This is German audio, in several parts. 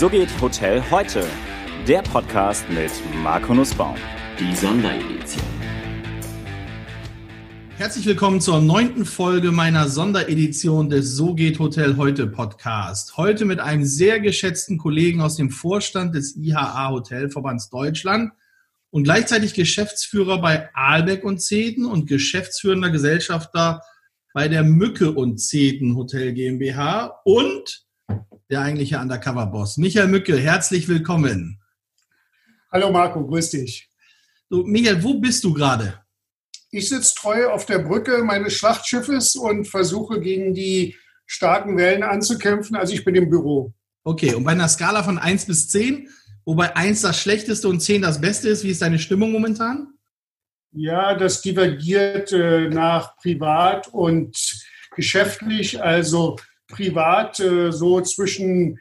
So geht Hotel heute. Der Podcast mit Marco Nussbaum. Die Sonderedition. Herzlich willkommen zur neunten Folge meiner Sonderedition des So geht Hotel heute Podcast. Heute mit einem sehr geschätzten Kollegen aus dem Vorstand des IHA Hotelverbands Deutschland und gleichzeitig Geschäftsführer bei Aalbeck und Zeden und geschäftsführender Gesellschafter bei der Mücke und Zeden Hotel GmbH und der eigentliche Undercover-Boss. Michael Mücke, herzlich willkommen. Hallo Marco, grüß dich. So, Michael, wo bist du gerade? Ich sitze treu auf der Brücke meines Schlachtschiffes und versuche gegen die starken Wellen anzukämpfen. Also ich bin im Büro. Okay, und bei einer Skala von 1 bis 10, wobei 1 das Schlechteste und 10 das Beste ist, wie ist deine Stimmung momentan? Ja, das divergiert äh, nach privat und geschäftlich. Also privat äh, so zwischen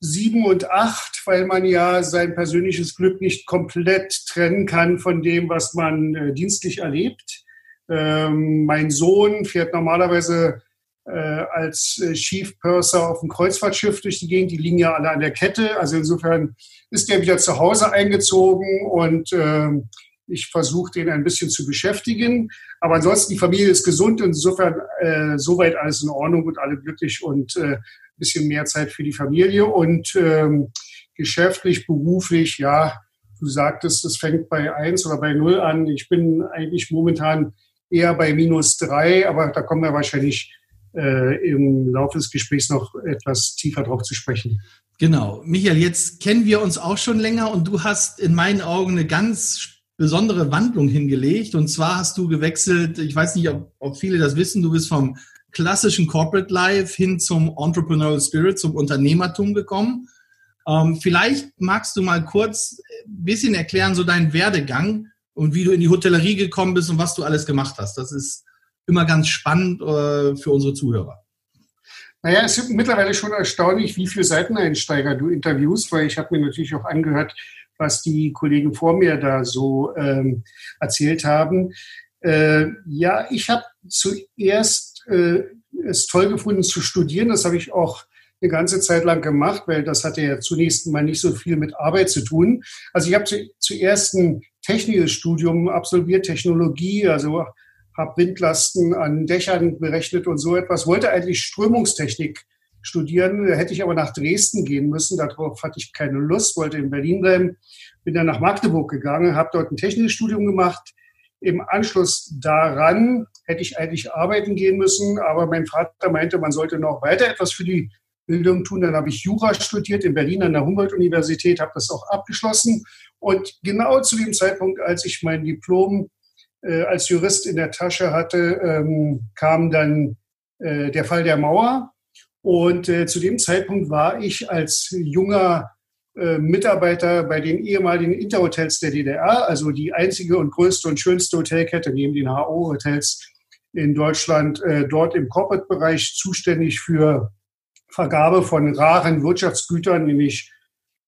sieben und acht, weil man ja sein persönliches Glück nicht komplett trennen kann von dem, was man äh, dienstlich erlebt. Ähm, mein Sohn fährt normalerweise äh, als äh, Chief Purser auf dem Kreuzfahrtschiff durch die Gegend. Die liegen ja alle an der Kette. Also insofern ist der wieder zu Hause eingezogen und äh, ich versuche den ein bisschen zu beschäftigen. Aber ansonsten, die Familie ist gesund und insofern äh, soweit alles in Ordnung und alle glücklich und äh, bisschen mehr Zeit für die Familie. Und ähm, geschäftlich, beruflich, ja, du sagtest, es fängt bei eins oder bei null an. Ich bin eigentlich momentan eher bei minus drei, aber da kommen wir wahrscheinlich äh, im Laufe des Gesprächs noch etwas tiefer drauf zu sprechen. Genau. Michael, jetzt kennen wir uns auch schon länger und du hast in meinen Augen eine ganz besondere Wandlung hingelegt. Und zwar hast du gewechselt, ich weiß nicht, ob, ob viele das wissen, du bist vom klassischen Corporate Life hin zum Entrepreneurial Spirit, zum Unternehmertum gekommen. Ähm, vielleicht magst du mal kurz ein bisschen erklären, so deinen Werdegang und wie du in die Hotellerie gekommen bist und was du alles gemacht hast. Das ist immer ganz spannend äh, für unsere Zuhörer. Naja, es ist mittlerweile schon erstaunlich, wie viele Seiteneinsteiger du interviewst, weil ich habe mir natürlich auch angehört, was die Kollegen vor mir da so ähm, erzählt haben. Äh, ja, ich habe zuerst äh, es toll gefunden zu studieren. Das habe ich auch eine ganze Zeit lang gemacht, weil das hatte ja zunächst mal nicht so viel mit Arbeit zu tun. Also ich habe zu, zuerst ein technisches Studium absolviert, Technologie, also habe Windlasten an Dächern berechnet und so etwas, wollte eigentlich Strömungstechnik studieren. Hätte ich aber nach Dresden gehen müssen. Darauf hatte ich keine Lust, wollte in Berlin bleiben. Bin dann nach Magdeburg gegangen, habe dort ein technisches Studium gemacht. Im Anschluss daran hätte ich eigentlich arbeiten gehen müssen, aber mein Vater meinte, man sollte noch weiter etwas für die Bildung tun. Dann habe ich Jura studiert in Berlin an der Humboldt-Universität, habe das auch abgeschlossen. Und genau zu dem Zeitpunkt, als ich mein Diplom äh, als Jurist in der Tasche hatte, ähm, kam dann äh, der Fall der Mauer. Und äh, zu dem Zeitpunkt war ich als junger äh, Mitarbeiter bei den ehemaligen Interhotels der DDR, also die einzige und größte und schönste Hotelkette neben den HO-Hotels in Deutschland, äh, dort im Corporate-Bereich zuständig für Vergabe von raren Wirtschaftsgütern, nämlich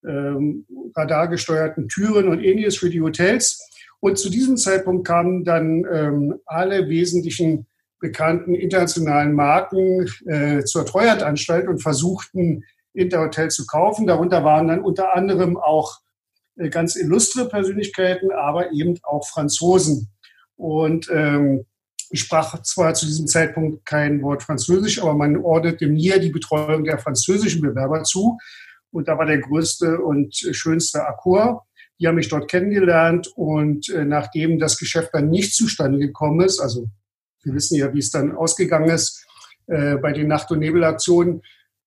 ähm, radargesteuerten Türen und ähnliches für die Hotels. Und zu diesem Zeitpunkt kamen dann ähm, alle wesentlichen bekannten internationalen Marken äh, zur Treuhandanstalt und versuchten, Interhotel zu kaufen. Darunter waren dann unter anderem auch äh, ganz illustre Persönlichkeiten, aber eben auch Franzosen. Und ähm, ich sprach zwar zu diesem Zeitpunkt kein Wort Französisch, aber man ordnete mir die Betreuung der französischen Bewerber zu. Und da war der größte und schönste Accor. Die haben mich dort kennengelernt und äh, nachdem das Geschäft dann nicht zustande gekommen ist, also wir wissen ja, wie es dann ausgegangen ist äh, bei den Nacht- und Nebelaktionen.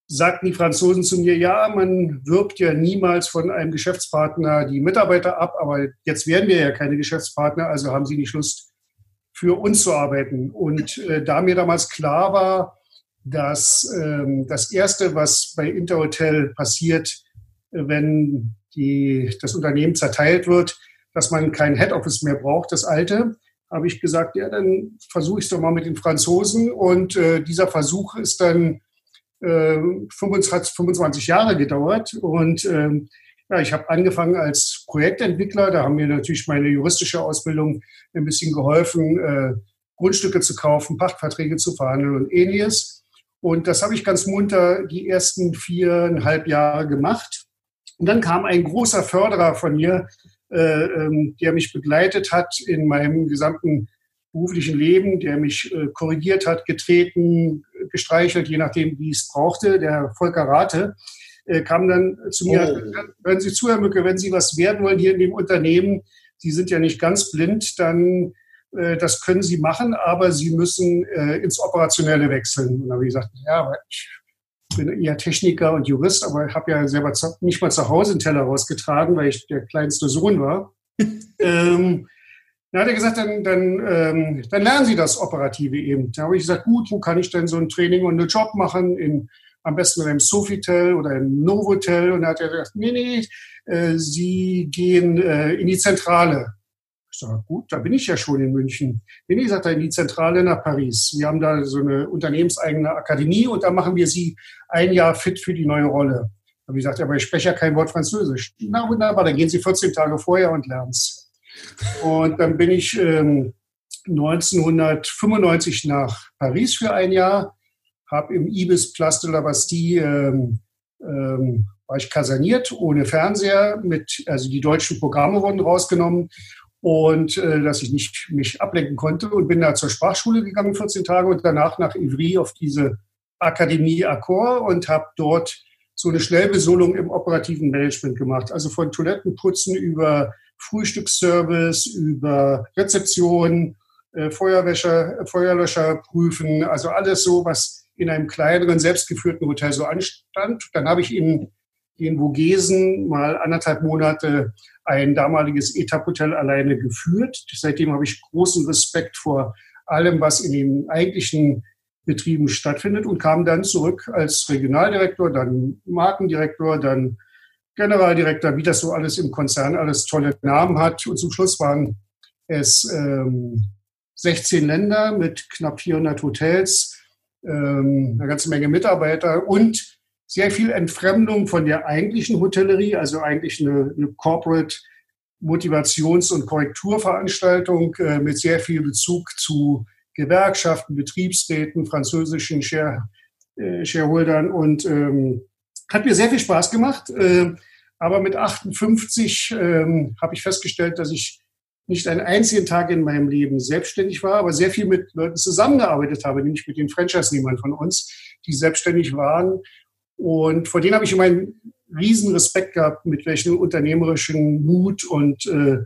Sagten die Franzosen zu mir, ja, man wirbt ja niemals von einem Geschäftspartner die Mitarbeiter ab, aber jetzt werden wir ja keine Geschäftspartner, also haben sie nicht Lust, für uns zu arbeiten. Und äh, da mir damals klar war, dass ähm, das Erste, was bei Interhotel passiert, äh, wenn die, das Unternehmen zerteilt wird, dass man kein Head Office mehr braucht, das alte, habe ich gesagt, ja, dann versuche ich es doch mal mit den Franzosen. Und äh, dieser Versuch ist dann äh, 25, 25 Jahre gedauert. Und äh, ja, ich habe angefangen als Projektentwickler. Da haben mir natürlich meine juristische Ausbildung ein bisschen geholfen, äh, Grundstücke zu kaufen, Pachtverträge zu verhandeln und ähnliches. Und das habe ich ganz munter die ersten viereinhalb Jahre gemacht. Und dann kam ein großer Förderer von mir, äh, ähm, der mich begleitet hat in meinem gesamten beruflichen Leben, der mich äh, korrigiert hat, getreten, gestreichelt, je nachdem, wie es brauchte, der Volker Rate, äh, kam dann zu mir, oh. hören Sie zu, Herr Mücke, wenn Sie was werden wollen hier in dem Unternehmen, Sie sind ja nicht ganz blind, dann äh, das können Sie machen, aber Sie müssen ins Operationelle wechseln. Und da habe ich gesagt, ja, ich bin eher Techniker und Jurist, aber ich habe ja selber zu, nicht mal zu Hause einen Teller rausgetragen, weil ich der kleinste Sohn war. ähm, dann hat er gesagt, dann, dann, ähm, dann lernen Sie das Operative eben. Da habe ich gesagt, gut, wo kann ich denn so ein Training und einen Job machen? In, am besten in einem Sofitel oder im Novotel. Und da hat er gesagt, nee, nee, äh, Sie gehen äh, in die Zentrale. Ich sage, gut, da bin ich ja schon in München. Nee, nee, sagt er, in die Zentrale nach Paris. Wir haben da so eine unternehmenseigene Akademie und da machen wir Sie ein Jahr fit für die neue Rolle. Habe ich gesagt, aber ich spreche ja kein Wort Französisch. Na wunderbar, dann gehen Sie 14 Tage vorher und lernen es. Und dann bin ich ähm, 1995 nach Paris für ein Jahr, habe im Ibis Place de la Bastille ähm, ähm, war ich kaserniert, ohne Fernseher, mit, also die deutschen Programme wurden rausgenommen und äh, dass ich nicht mich ablenken konnte und bin da zur Sprachschule gegangen 14 Tage und danach nach Ivry auf diese Akademie Accor und habe dort so eine Schnellbesolung im operativen Management gemacht. Also von Toilettenputzen über Frühstücksservice, über Rezeption, äh, Feuerwäscher, Feuerlöscher prüfen, also alles so, was in einem kleineren, selbstgeführten Hotel so anstand. Dann habe ich in in Vogesen mal anderthalb Monate ein damaliges Etap-Hotel alleine geführt. Seitdem habe ich großen Respekt vor allem, was in den eigentlichen Betrieben stattfindet und kam dann zurück als Regionaldirektor, dann Markendirektor, dann Generaldirektor, wie das so alles im Konzern alles tolle Namen hat. Und zum Schluss waren es ähm, 16 Länder mit knapp 400 Hotels, ähm, eine ganze Menge Mitarbeiter und sehr viel Entfremdung von der eigentlichen Hotellerie, also eigentlich eine, eine Corporate Motivations- und Korrekturveranstaltung äh, mit sehr viel Bezug zu Gewerkschaften, Betriebsräten, französischen Share, äh, Shareholdern und ähm, hat mir sehr viel Spaß gemacht. Äh, aber mit 58 ähm, habe ich festgestellt, dass ich nicht einen einzigen Tag in meinem Leben selbstständig war, aber sehr viel mit Leuten zusammengearbeitet habe, nämlich mit den Franchise-Nehmern von uns, die selbstständig waren. Und vor denen habe ich immer einen riesen Respekt gehabt, mit welchem unternehmerischen Mut und, äh,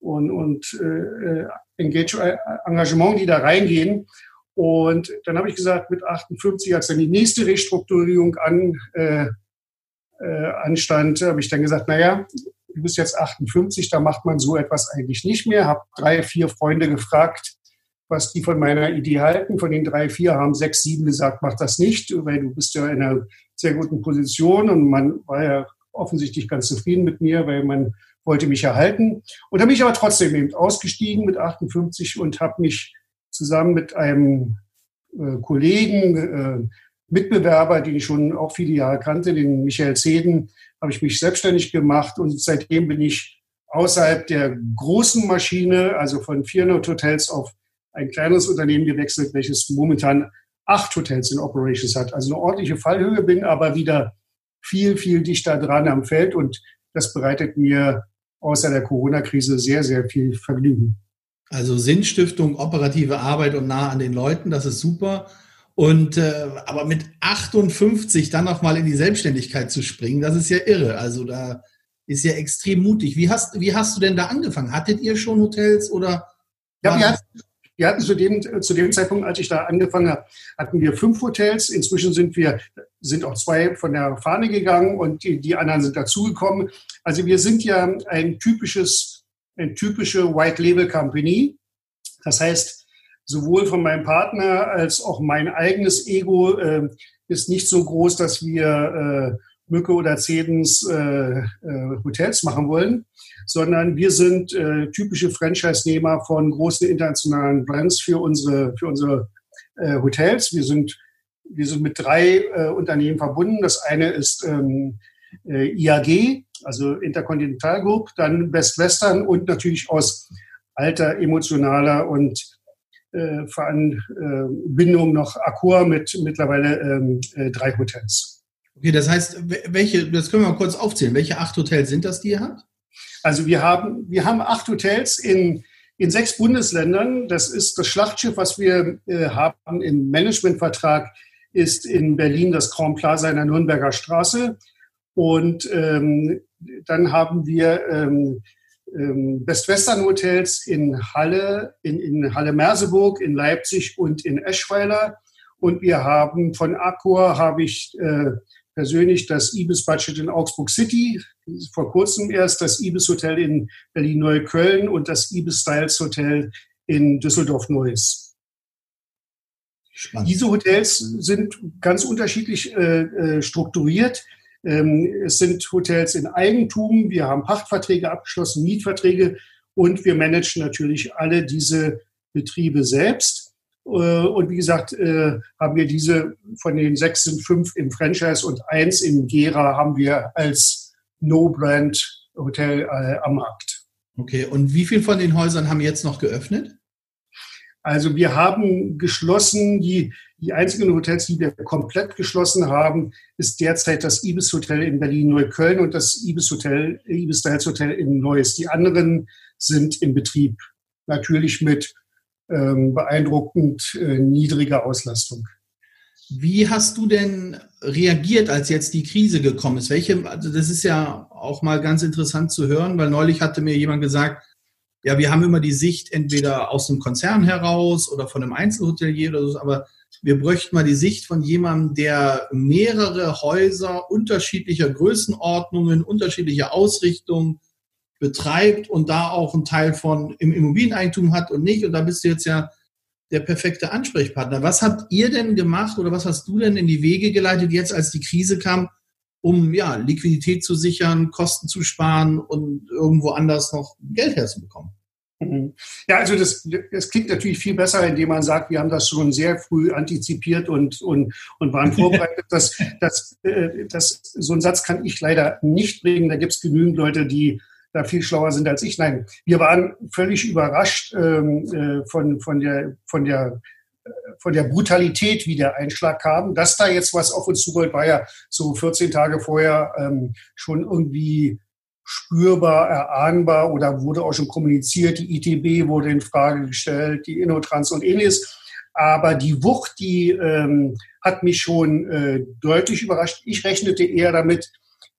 und, und äh, Engage, Engagement die da reingehen. Und dann habe ich gesagt, mit 58, als dann die nächste Restrukturierung an, äh, äh, anstand, habe ich dann gesagt, naja, du bist jetzt 58, da macht man so etwas eigentlich nicht mehr. Habe drei, vier Freunde gefragt, was die von meiner Idee halten. Von den drei, vier haben sechs, sieben gesagt, mach das nicht, weil du bist ja in einer sehr guten Position und man war ja offensichtlich ganz zufrieden mit mir, weil man wollte mich erhalten. Und da bin ich aber trotzdem eben ausgestiegen mit 58 und habe mich zusammen mit einem äh, Kollegen, äh, Mitbewerber, den ich schon auch viele Jahre kannte, den Michael Zeden, habe ich mich selbstständig gemacht und seitdem bin ich außerhalb der großen Maschine, also von 400 Hotels auf ein kleineres Unternehmen gewechselt, welches momentan acht Hotels in Operations hat. Also eine ordentliche Fallhöhe, bin aber wieder viel, viel dichter dran am Feld und das bereitet mir außer der Corona-Krise sehr, sehr viel Vergnügen. Also Sinnstiftung, operative Arbeit und nah an den Leuten, das ist super. Und äh, aber mit 58 dann noch mal in die Selbstständigkeit zu springen, das ist ja irre. Also da ist ja extrem mutig. Wie hast, wie hast du denn da angefangen? Hattet ihr schon Hotels oder? Ja, wir hatten, wir hatten zu dem, zu dem Zeitpunkt, als ich da angefangen habe, hatten wir fünf Hotels. Inzwischen sind wir, sind auch zwei von der Fahne gegangen und die, die anderen sind dazugekommen. Also wir sind ja ein typisches, eine typische White Label Company. Das heißt, sowohl von meinem Partner als auch mein eigenes Ego äh, ist nicht so groß, dass wir äh, Mücke oder Zedens äh, äh, Hotels machen wollen, sondern wir sind äh, typische Franchise-Nehmer von großen internationalen Brands für unsere, für unsere äh, Hotels. Wir sind, wir sind mit drei äh, Unternehmen verbunden. Das eine ist ähm, äh, IAG, also Intercontinental Group, dann Best Western und natürlich aus alter emotionaler und äh, Veranbindung noch Accor mit mittlerweile ähm, äh, drei Hotels. Okay, das heißt, welche, das können wir mal kurz aufzählen. Welche acht Hotels sind das, die ihr habt? Also wir haben, wir haben acht Hotels in, in sechs Bundesländern. Das ist das Schlachtschiff, was wir äh, haben im Managementvertrag, ist in Berlin das Grand Plaza in der Nürnberger Straße. Und ähm, dann haben wir ähm, ähm, Best-Western Hotels in Halle, in, in Halle-Merseburg, in Leipzig und in Eschweiler. Und wir haben von Accor habe ich äh, persönlich das Ibis-Budget in Augsburg City, vor kurzem erst das Ibis-Hotel in Berlin-Neukölln und das Ibis-Styles Hotel in Düsseldorf-Neuss. Diese Hotels sind ganz unterschiedlich äh, äh strukturiert. Ähm, es sind Hotels in Eigentum, wir haben Pachtverträge abgeschlossen, Mietverträge und wir managen natürlich alle diese Betriebe selbst. Äh, und wie gesagt, äh, haben wir diese von den sechs sind fünf im Franchise und eins in Gera haben wir als No-Brand-Hotel äh, am Markt. Okay, und wie viele von den Häusern haben jetzt noch geöffnet? Also wir haben geschlossen, die, die einzigen Hotels, die wir komplett geschlossen haben, ist derzeit das Ibis Hotel in Berlin-Neukölln und das Ibis Hotel, Ibis Styles Hotel in Neuss. Die anderen sind in Betrieb. Natürlich mit beeindruckend äh, niedriger Auslastung. Wie hast du denn reagiert, als jetzt die Krise gekommen ist? Welche, also das ist ja auch mal ganz interessant zu hören, weil neulich hatte mir jemand gesagt, ja, wir haben immer die Sicht entweder aus dem Konzern heraus oder von einem Einzelhotelier oder so, aber wir bräuchten mal die Sicht von jemandem, der mehrere Häuser unterschiedlicher Größenordnungen, unterschiedlicher Ausrichtungen betreibt und da auch einen Teil von im Immobilieneigentum hat und nicht. Und da bist du jetzt ja der perfekte Ansprechpartner. Was habt ihr denn gemacht oder was hast du denn in die Wege geleitet jetzt, als die Krise kam, um ja, Liquidität zu sichern, Kosten zu sparen und irgendwo anders noch Geld herzubekommen. Mhm. Ja, also das, das klingt natürlich viel besser, indem man sagt, wir haben das schon sehr früh antizipiert und, und, und waren vorbereitet. das, das, äh, das, so einen Satz kann ich leider nicht bringen. Da gibt es genügend Leute, die da viel schlauer sind als ich. Nein, wir waren völlig überrascht ähm, äh, von, von, der, von der von der Brutalität, wie der Einschlag kam. Dass da jetzt was auf uns zurollt, war ja so 14 Tage vorher ähm, schon irgendwie spürbar, erahnbar oder wurde auch schon kommuniziert. Die ITB wurde in Frage gestellt, die Innotrans und ähnliches. Aber die Wucht, die ähm, hat mich schon äh, deutlich überrascht. Ich rechnete eher damit,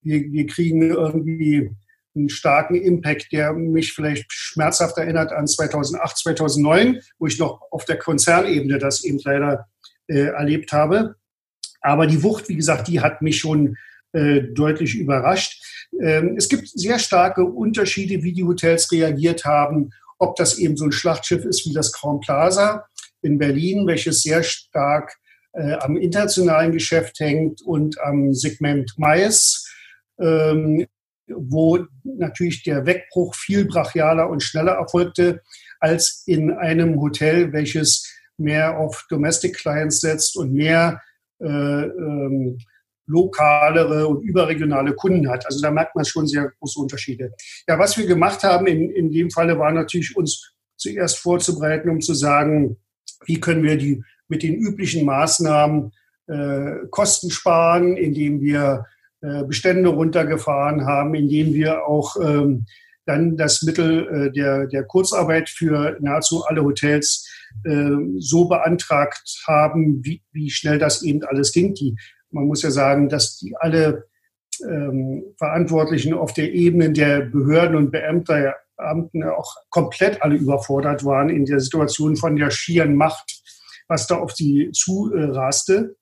wir, wir kriegen irgendwie einen starken Impact, der mich vielleicht schmerzhaft erinnert an 2008, 2009, wo ich noch auf der Konzernebene das eben leider äh, erlebt habe. Aber die Wucht, wie gesagt, die hat mich schon äh, deutlich überrascht. Ähm, es gibt sehr starke Unterschiede, wie die Hotels reagiert haben, ob das eben so ein Schlachtschiff ist wie das Crown Plaza in Berlin, welches sehr stark äh, am internationalen Geschäft hängt und am Segment Mais. Ähm, wo natürlich der Wegbruch viel brachialer und schneller erfolgte als in einem Hotel, welches mehr auf Domestic Clients setzt und mehr äh, ähm, lokalere und überregionale Kunden hat. Also da merkt man schon sehr große Unterschiede. Ja, was wir gemacht haben in, in dem Falle war natürlich uns zuerst vorzubereiten, um zu sagen, wie können wir die mit den üblichen Maßnahmen äh, Kosten sparen, indem wir Bestände runtergefahren haben, indem wir auch ähm, dann das Mittel äh, der, der Kurzarbeit für nahezu alle Hotels äh, so beantragt haben, wie, wie schnell das eben alles ging. Die, man muss ja sagen, dass die alle ähm, Verantwortlichen auf der Ebene der Behörden und Beamter, Beamten auch komplett alle überfordert waren in der Situation von der schieren Macht, was da auf sie zuraste.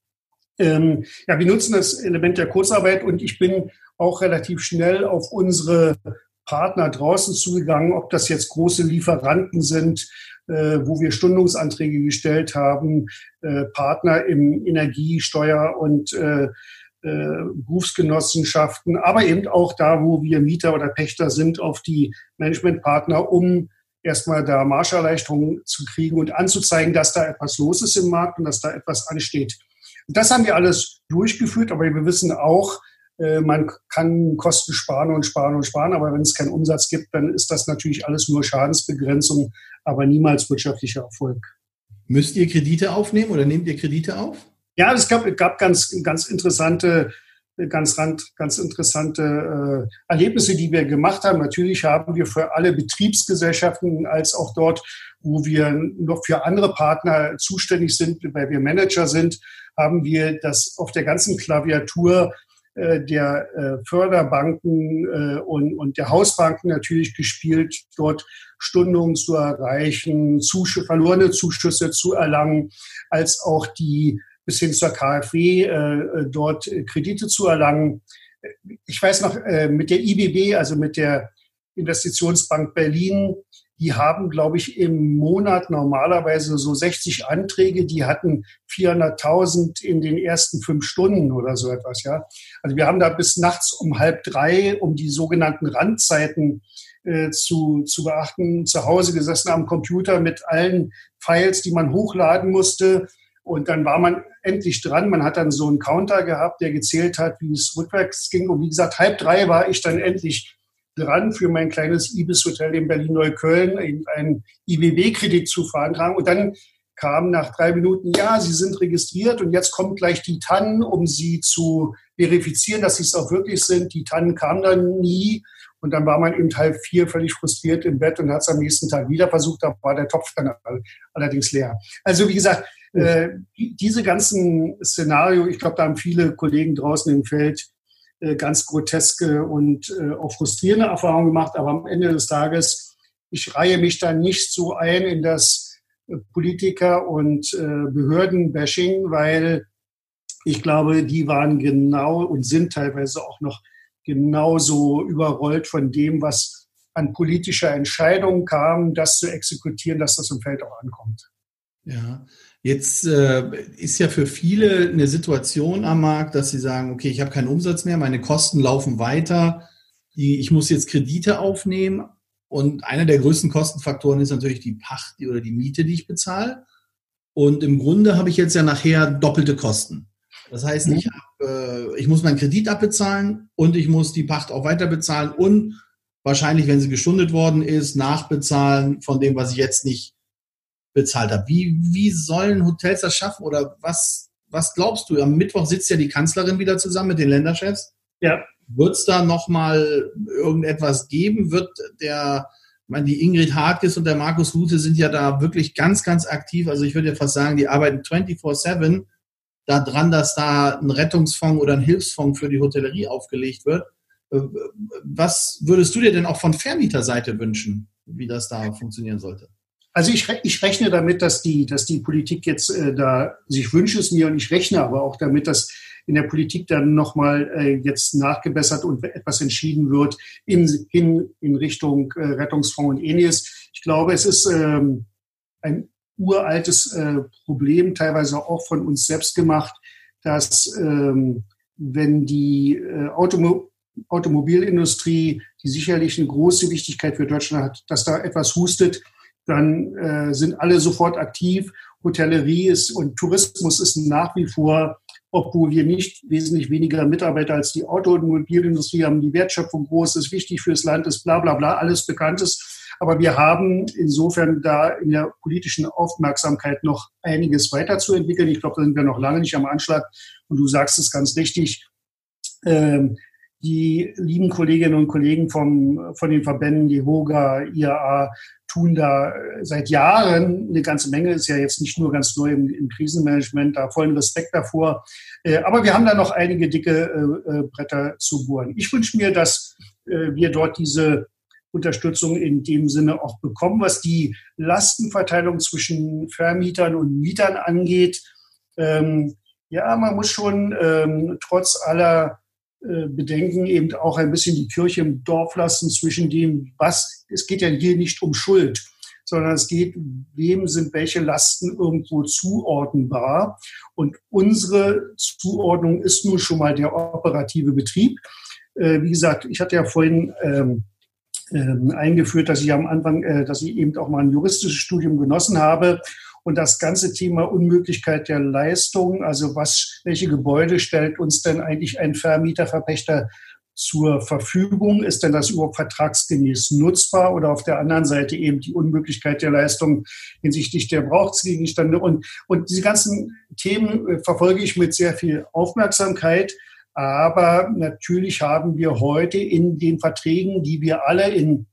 Ähm, ja, wir nutzen das Element der Kurzarbeit und ich bin auch relativ schnell auf unsere Partner draußen zugegangen, ob das jetzt große Lieferanten sind, äh, wo wir Stundungsanträge gestellt haben, äh, Partner im Energie-, Steuer- und äh, äh, Berufsgenossenschaften, aber eben auch da, wo wir Mieter oder Pächter sind, auf die Managementpartner, um erstmal da Marscherleichterungen zu kriegen und anzuzeigen, dass da etwas los ist im Markt und dass da etwas ansteht. Das haben wir alles durchgeführt, aber wir wissen auch, äh, man kann Kosten sparen und sparen und sparen, aber wenn es keinen Umsatz gibt, dann ist das natürlich alles nur Schadensbegrenzung, aber niemals wirtschaftlicher Erfolg. Müsst ihr Kredite aufnehmen oder nehmt ihr Kredite auf? Ja, es gab, gab ganz, ganz interessante, ganz, ganz interessante äh, Erlebnisse, die wir gemacht haben. Natürlich haben wir für alle Betriebsgesellschaften als auch dort, wo wir noch für andere Partner zuständig sind, weil wir Manager sind, haben wir das auf der ganzen Klaviatur äh, der äh, Förderbanken äh, und, der Hausbanken natürlich gespielt, dort Stundungen zu erreichen, Zusch verlorene Zuschüsse zu erlangen, als auch die bis hin zur KfW äh, dort Kredite zu erlangen. Ich weiß noch, äh, mit der IBB, also mit der Investitionsbank Berlin, die haben, glaube ich, im Monat normalerweise so 60 Anträge. Die hatten 400.000 in den ersten fünf Stunden oder so etwas. Ja, also wir haben da bis nachts um halb drei, um die sogenannten Randzeiten äh, zu, zu beachten, zu Hause gesessen am Computer mit allen Files, die man hochladen musste. Und dann war man endlich dran. Man hat dann so einen Counter gehabt, der gezählt hat, wie es rückwärts ging. Und wie gesagt, halb drei war ich dann endlich dran, für mein kleines Ibis-Hotel in Berlin-Neukölln einen IBB-Kredit zu verantragen. Und dann kam nach drei Minuten, ja, Sie sind registriert und jetzt kommt gleich die TAN, um Sie zu verifizieren, dass Sie es auch wirklich sind. Die TAN kam dann nie. Und dann war man eben halb vier völlig frustriert im Bett und hat es am nächsten Tag wieder versucht. Da war der Topf dann allerdings leer. Also wie gesagt, äh, diese ganzen Szenario, ich glaube, da haben viele Kollegen draußen im Feld äh, ganz groteske und äh, auch frustrierende Erfahrungen gemacht. Aber am Ende des Tages, ich reihe mich da nicht so ein in das Politiker- und Behörden-Bashing, weil ich glaube, die waren genau und sind teilweise auch noch genauso überrollt von dem, was an politischer Entscheidung kam, das zu exekutieren, dass das im Feld auch ankommt. Ja, Jetzt äh, ist ja für viele eine Situation am Markt, dass sie sagen, okay, ich habe keinen Umsatz mehr, meine Kosten laufen weiter, die, ich muss jetzt Kredite aufnehmen. Und einer der größten Kostenfaktoren ist natürlich die Pacht oder die Miete, die ich bezahle. Und im Grunde habe ich jetzt ja nachher doppelte Kosten. Das heißt, ich, hab, äh, ich muss meinen Kredit abbezahlen und ich muss die Pacht auch weiter bezahlen und wahrscheinlich, wenn sie gestundet worden ist, nachbezahlen von dem, was ich jetzt nicht bezahlt habe. Wie, wie sollen Hotels das schaffen oder was, was glaubst du? Am Mittwoch sitzt ja die Kanzlerin wieder zusammen mit den Länderchefs. Ja. Wird es da nochmal irgendetwas geben? Wird der, ich meine, die Ingrid Hartges und der Markus Lute sind ja da wirklich ganz, ganz aktiv. Also ich würde ja fast sagen, die arbeiten 24-7 daran, dass da ein Rettungsfonds oder ein Hilfsfonds für die Hotellerie aufgelegt wird. Äh, was würdest du dir denn auch von Vermieterseite wünschen, wie das da funktionieren sollte? Also ich, ich rechne damit, dass die, dass die Politik jetzt äh, da, also ich wünsche es mir und ich rechne aber auch damit, dass in der Politik dann nochmal äh, jetzt nachgebessert und etwas entschieden wird in, in, in Richtung äh, Rettungsfonds und ähnliches. Ich glaube, es ist ähm, ein uraltes äh, Problem, teilweise auch von uns selbst gemacht, dass ähm, wenn die äh, Automo Automobilindustrie, die sicherlich eine große Wichtigkeit für Deutschland hat, dass da etwas hustet, dann äh, sind alle sofort aktiv. Hotellerie ist und Tourismus ist nach wie vor, obwohl wir nicht wesentlich weniger Mitarbeiter als die Automobilindustrie haben, die Wertschöpfung groß ist, wichtig fürs Land ist, bla bla bla, alles bekannt ist. Aber wir haben insofern da in der politischen Aufmerksamkeit noch einiges weiterzuentwickeln. Ich glaube, da sind wir noch lange nicht am Anschlag. Und du sagst es ganz richtig. Ähm, die lieben Kolleginnen und Kollegen vom, von den Verbänden, die HOGA, IAA, tun da äh, seit Jahren eine ganze Menge, ist ja jetzt nicht nur ganz neu im, im Krisenmanagement, da vollen Respekt davor. Äh, aber wir haben da noch einige dicke äh, Bretter zu bohren. Ich wünsche mir, dass wir dort diese Unterstützung in dem Sinne auch bekommen, was die Lastenverteilung zwischen Vermietern und Mietern angeht. Ähm, ja, man muss schon ähm, trotz aller bedenken, eben auch ein bisschen die Kirche im Dorf lassen zwischen dem, was, es geht ja hier nicht um Schuld, sondern es geht, wem sind welche Lasten irgendwo zuordnenbar. Und unsere Zuordnung ist nun schon mal der operative Betrieb. Äh, wie gesagt, ich hatte ja vorhin ähm, ähm, eingeführt, dass ich am Anfang, äh, dass ich eben auch mal ein juristisches Studium genossen habe und das ganze Thema Unmöglichkeit der Leistung, also was, welche Gebäude stellt uns denn eigentlich ein Vermieter, Verpächter zur Verfügung? Ist denn das überhaupt vertragsgemäß nutzbar? Oder auf der anderen Seite eben die Unmöglichkeit der Leistung hinsichtlich der Brauchsgegenstände? Und, und diese ganzen Themen äh, verfolge ich mit sehr viel Aufmerksamkeit. Aber natürlich haben wir heute in den Verträgen, die wir alle in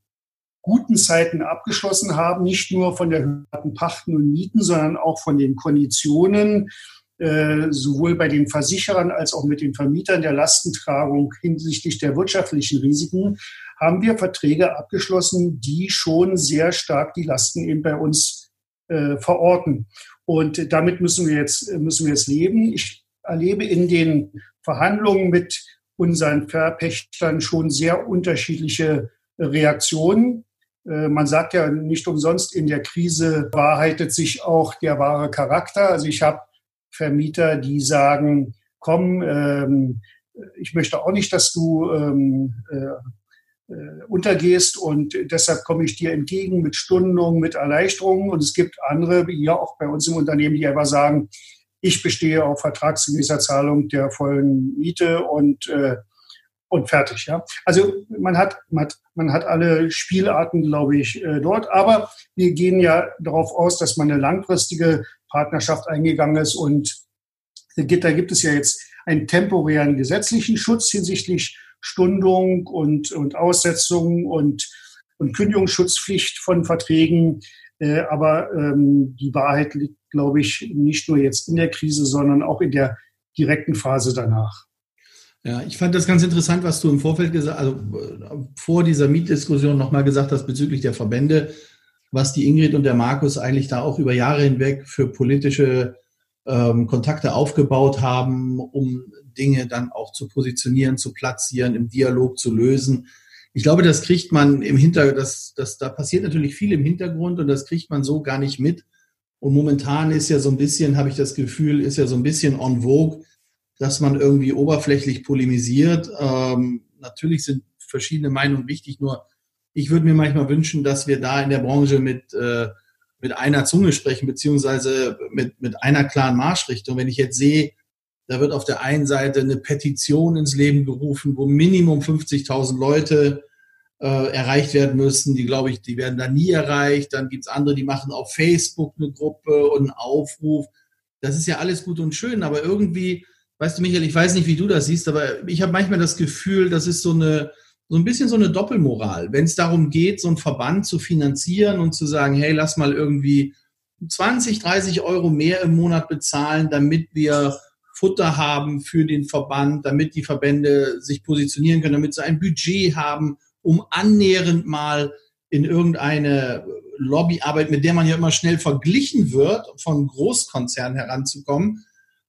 guten Zeiten abgeschlossen haben, nicht nur von der Pachten und Mieten, sondern auch von den Konditionen, äh, sowohl bei den Versicherern als auch mit den Vermietern der Lastentragung hinsichtlich der wirtschaftlichen Risiken, haben wir Verträge abgeschlossen, die schon sehr stark die Lasten eben bei uns äh, verorten. Und damit müssen wir jetzt, müssen wir jetzt leben. Ich erlebe in den Verhandlungen mit unseren Verpächtern schon sehr unterschiedliche Reaktionen. Äh, man sagt ja nicht umsonst, in der Krise wahrheitet sich auch der wahre Charakter. Also ich habe Vermieter, die sagen, komm, ähm, ich möchte auch nicht, dass du ähm, äh, äh, untergehst und deshalb komme ich dir entgegen mit Stundungen, mit Erleichterungen. Und es gibt andere, wie ja auch bei uns im Unternehmen, die einfach sagen, ich bestehe auf vertragsgemäßer Zahlung der vollen Miete und äh, und fertig. Ja, also man hat, man hat, man hat alle Spielarten, glaube ich, äh, dort. Aber wir gehen ja darauf aus, dass man eine langfristige Partnerschaft eingegangen ist und da gibt es ja jetzt einen temporären gesetzlichen Schutz hinsichtlich Stundung und, und Aussetzung und, und Kündigungsschutzpflicht von Verträgen. Äh, aber ähm, die Wahrheit liegt, glaube ich, nicht nur jetzt in der Krise, sondern auch in der direkten Phase danach. Ja, ich fand das ganz interessant, was du im Vorfeld gesagt, also äh, vor dieser Mietdiskussion nochmal gesagt hast bezüglich der Verbände was die Ingrid und der Markus eigentlich da auch über Jahre hinweg für politische ähm, Kontakte aufgebaut haben, um Dinge dann auch zu positionieren, zu platzieren, im Dialog zu lösen. Ich glaube, das kriegt man im Hintergrund, das, das, da passiert natürlich viel im Hintergrund und das kriegt man so gar nicht mit. Und momentan ist ja so ein bisschen, habe ich das Gefühl, ist ja so ein bisschen en vogue, dass man irgendwie oberflächlich polemisiert. Ähm, natürlich sind verschiedene Meinungen wichtig, nur ich würde mir manchmal wünschen, dass wir da in der Branche mit, äh, mit einer Zunge sprechen, beziehungsweise mit, mit einer klaren Marschrichtung. Wenn ich jetzt sehe, da wird auf der einen Seite eine Petition ins Leben gerufen, wo Minimum 50.000 Leute äh, erreicht werden müssen. Die, glaube ich, die werden da nie erreicht. Dann gibt's andere, die machen auf Facebook eine Gruppe und einen Aufruf. Das ist ja alles gut und schön, aber irgendwie, weißt du, Michael, ich weiß nicht, wie du das siehst, aber ich habe manchmal das Gefühl, das ist so eine, so ein bisschen so eine Doppelmoral. Wenn es darum geht, so einen Verband zu finanzieren und zu sagen, hey, lass mal irgendwie 20, 30 Euro mehr im Monat bezahlen, damit wir Futter haben für den Verband, damit die Verbände sich positionieren können, damit sie ein Budget haben, um annähernd mal in irgendeine Lobbyarbeit, mit der man ja immer schnell verglichen wird, von Großkonzernen heranzukommen,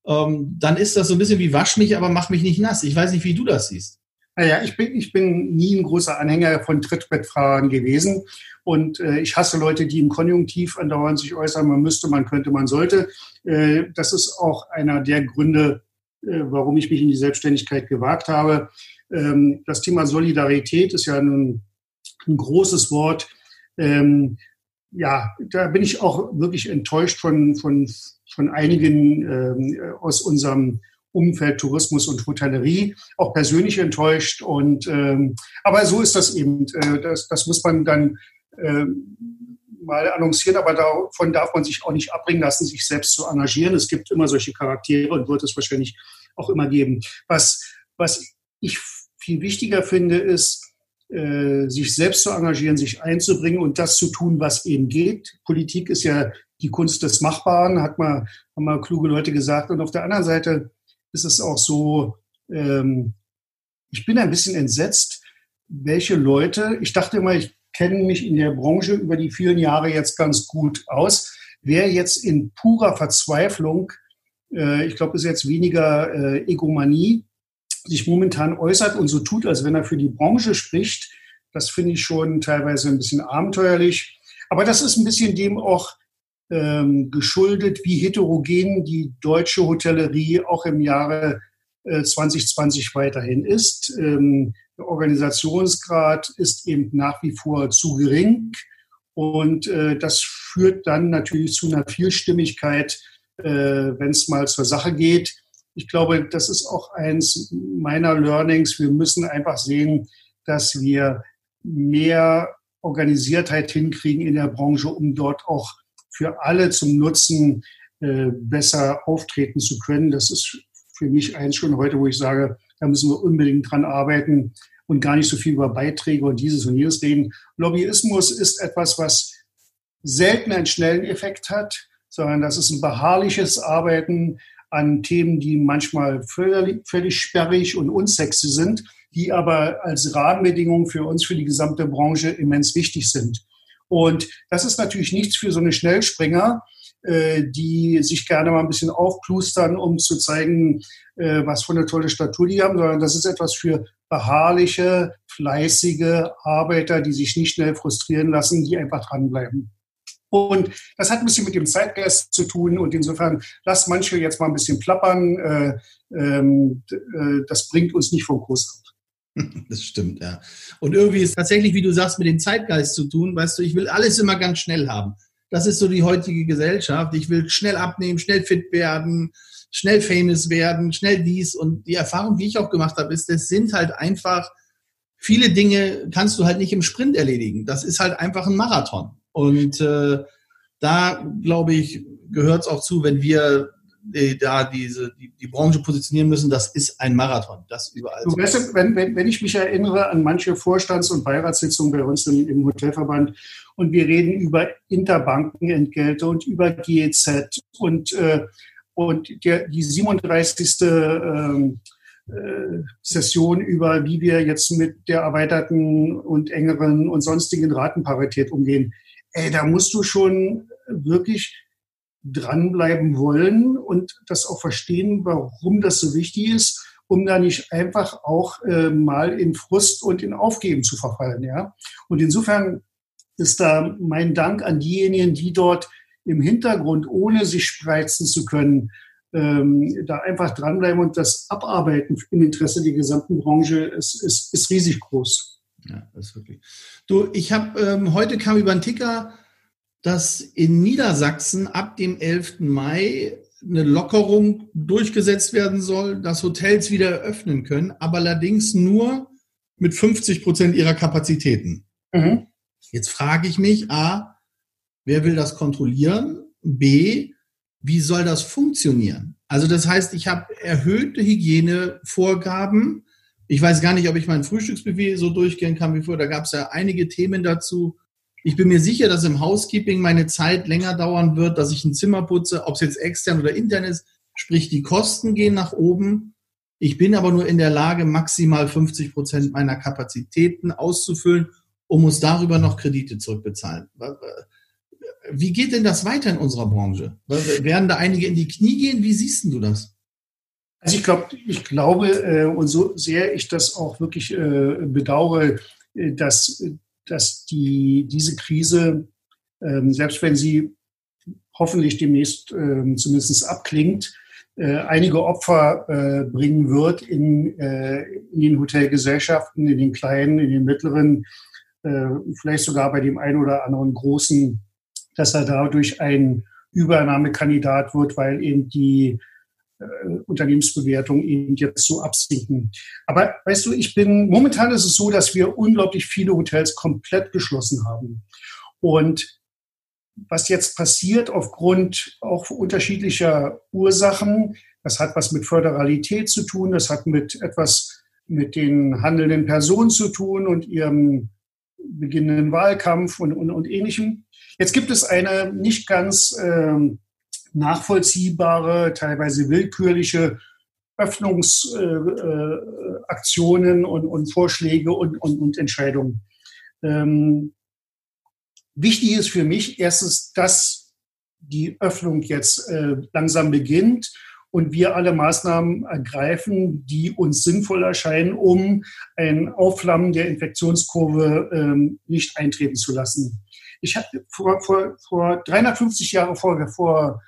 ähm, dann ist das so ein bisschen wie wasch mich, aber mach mich nicht nass. Ich weiß nicht, wie du das siehst. Naja, ich bin, ich bin nie ein großer Anhänger von Trittbettfahrern gewesen. Und äh, ich hasse Leute, die im Konjunktiv andauernd sich äußern, man müsste, man könnte, man sollte. Äh, das ist auch einer der Gründe, äh, warum ich mich in die Selbstständigkeit gewagt habe. Ähm, das Thema Solidarität ist ja nun ein großes Wort. Ähm, ja, da bin ich auch wirklich enttäuscht von, von, von einigen ähm, aus unserem Umfeld Tourismus und Hotellerie, auch persönlich enttäuscht. Und ähm, aber so ist das eben. Äh, das, das muss man dann äh, mal annoncieren, aber davon darf man sich auch nicht abbringen lassen, sich selbst zu engagieren. Es gibt immer solche Charaktere und wird es wahrscheinlich auch immer geben. Was, was ich viel wichtiger finde, ist, äh, sich selbst zu engagieren, sich einzubringen und das zu tun, was eben geht. Politik ist ja die Kunst des Machbaren, hat mal, haben mal kluge Leute gesagt. Und auf der anderen Seite ist es auch so, ähm, ich bin ein bisschen entsetzt, welche Leute, ich dachte immer, ich kenne mich in der Branche über die vielen Jahre jetzt ganz gut aus, wer jetzt in purer Verzweiflung, äh, ich glaube, ist jetzt weniger äh, Egomanie, sich momentan äußert und so tut, als wenn er für die Branche spricht, das finde ich schon teilweise ein bisschen abenteuerlich. Aber das ist ein bisschen dem auch ähm, geschuldet, wie heterogen die deutsche Hotellerie auch im Jahre äh, 2020 weiterhin ist. Ähm, der Organisationsgrad ist eben nach wie vor zu gering und äh, das führt dann natürlich zu einer Vielstimmigkeit, äh, wenn es mal zur Sache geht. Ich glaube, das ist auch eins meiner Learnings. Wir müssen einfach sehen, dass wir mehr Organisiertheit hinkriegen in der Branche, um dort auch für alle zum Nutzen äh, besser auftreten zu können. Das ist für mich eins schon heute, wo ich sage, da müssen wir unbedingt dran arbeiten und gar nicht so viel über Beiträge und dieses und jenes reden. Lobbyismus ist etwas, was selten einen schnellen Effekt hat, sondern das ist ein beharrliches Arbeiten an Themen, die manchmal völlig, völlig sperrig und unsexy sind, die aber als Rahmenbedingungen für uns, für die gesamte Branche immens wichtig sind. Und das ist natürlich nichts für so eine Schnellspringer, äh, die sich gerne mal ein bisschen aufplustern, um zu zeigen, äh, was für eine tolle Statur die haben, sondern das ist etwas für beharrliche, fleißige Arbeiter, die sich nicht schnell frustrieren lassen, die einfach dranbleiben. Und das hat ein bisschen mit dem Zeitgeist zu tun. Und insofern lasst manche jetzt mal ein bisschen plappern. Äh, ähm, äh, das bringt uns nicht vom Kurs ab. Das stimmt, ja. Und irgendwie ist tatsächlich, wie du sagst, mit dem Zeitgeist zu tun. Weißt du, ich will alles immer ganz schnell haben. Das ist so die heutige Gesellschaft. Ich will schnell abnehmen, schnell fit werden, schnell famous werden, schnell dies. Und die Erfahrung, die ich auch gemacht habe, ist, das sind halt einfach viele Dinge, kannst du halt nicht im Sprint erledigen. Das ist halt einfach ein Marathon. Und äh, da, glaube ich, gehört es auch zu, wenn wir äh, da diese, die, die Branche positionieren müssen, das ist ein Marathon, das überall. Du weißt, wenn, wenn, wenn ich mich erinnere an manche Vorstands- und Beiratssitzungen bei uns im, im Hotelverband und wir reden über Interbankenentgelte und über GEZ und, äh, und der, die 37. Ähm, äh, Session über, wie wir jetzt mit der erweiterten und engeren und sonstigen Ratenparität umgehen ey, da musst du schon wirklich dranbleiben wollen und das auch verstehen, warum das so wichtig ist, um da nicht einfach auch äh, mal in Frust und in Aufgeben zu verfallen. Ja? Und insofern ist da mein Dank an diejenigen, die dort im Hintergrund, ohne sich spreizen zu können, ähm, da einfach dranbleiben und das abarbeiten im Interesse der gesamten Branche ist, ist, ist riesig groß. Ja, das ist wirklich. Du, ich habe ähm, heute kam über einen Ticker, dass in Niedersachsen ab dem 11. Mai eine Lockerung durchgesetzt werden soll, dass Hotels wieder eröffnen können, aber allerdings nur mit 50 Prozent ihrer Kapazitäten. Mhm. Jetzt frage ich mich, A, wer will das kontrollieren? B, wie soll das funktionieren? Also das heißt, ich habe erhöhte Hygienevorgaben, ich weiß gar nicht, ob ich mein Frühstücksbuffet so durchgehen kann wie vorher. Da gab es ja einige Themen dazu. Ich bin mir sicher, dass im Housekeeping meine Zeit länger dauern wird, dass ich ein Zimmer putze, ob es jetzt extern oder intern ist. Sprich, die Kosten gehen nach oben. Ich bin aber nur in der Lage, maximal 50 Prozent meiner Kapazitäten auszufüllen und muss darüber noch Kredite zurückbezahlen. Wie geht denn das weiter in unserer Branche? Werden da einige in die Knie gehen? Wie siehst du das? Also ich glaube, ich glaube, äh, und so sehr ich das auch wirklich äh, bedauere, äh, dass, dass die, diese Krise, ähm, selbst wenn sie hoffentlich demnächst ähm, zumindest abklingt, äh, einige Opfer äh, bringen wird in, äh, in den Hotelgesellschaften, in den kleinen, in den mittleren, äh, vielleicht sogar bei dem einen oder anderen großen, dass er dadurch ein Übernahmekandidat wird, weil eben die äh, Unternehmensbewertungen eben jetzt so absinken. Aber weißt du, ich bin, momentan ist es so, dass wir unglaublich viele Hotels komplett geschlossen haben. Und was jetzt passiert aufgrund auch unterschiedlicher Ursachen, das hat was mit Föderalität zu tun, das hat mit etwas mit den handelnden Personen zu tun und ihrem beginnenden Wahlkampf und, und, und ähnlichem. Jetzt gibt es eine nicht ganz ähm, nachvollziehbare, teilweise willkürliche Öffnungsaktionen äh, äh, und, und, Vorschläge und, und, und Entscheidungen. Ähm, wichtig ist für mich erstens, dass die Öffnung jetzt äh, langsam beginnt und wir alle Maßnahmen ergreifen, die uns sinnvoll erscheinen, um ein Aufflammen der Infektionskurve ähm, nicht eintreten zu lassen. Ich hatte vor, vor, vor 350 Jahren vor, vor